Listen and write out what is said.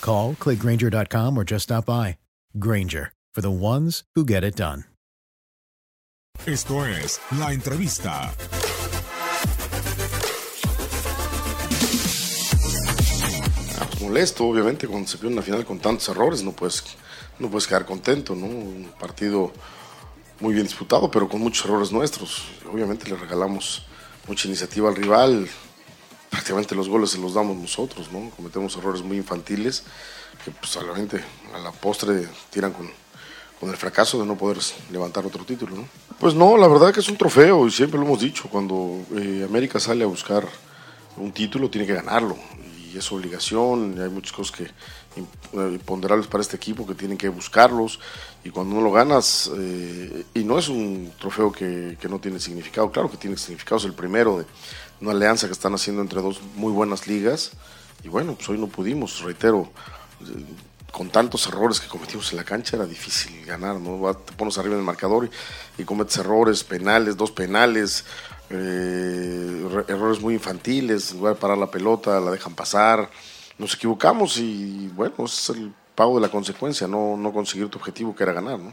Call, clickgranger.com, or just stop by. Granger, for the ones who get it done. Esto es la entrevista. Molesto, obviamente, cuando se pierde una final con tantos errores, no puedes, no puedes quedar contento, ¿no? Un partido muy bien disputado, pero con muchos errores nuestros. Obviamente le regalamos mucha iniciativa al rival, prácticamente los goles se los damos nosotros, ¿no? Cometemos errores muy infantiles que pues a la gente a la postre tiran con, el fracaso de no poder levantar otro título, ¿no? Pues no, la verdad que es un trofeo y siempre lo hemos dicho, cuando eh, América sale a buscar un título tiene que ganarlo y es obligación, hay muchas cosas que eh, ponderables para este equipo que tienen que buscarlos. Y cuando no lo ganas eh, y no es un trofeo que, no tiene significado, claro que tiene significado, es el primero de una alianza que están haciendo entre dos muy buenas ligas. Y bueno, pues hoy no pudimos, reitero, eh, con tantos errores que cometimos en la cancha era difícil ganar, ¿no? Te pones arriba en el marcador y, cometes errores, penales, dos penales, eh, errores muy infantiles, en lugar de parar la pelota, la dejan pasar, nos equivocamos y bueno, es el pago de la consecuencia, no, no conseguir tu objetivo que era ganar, ¿no?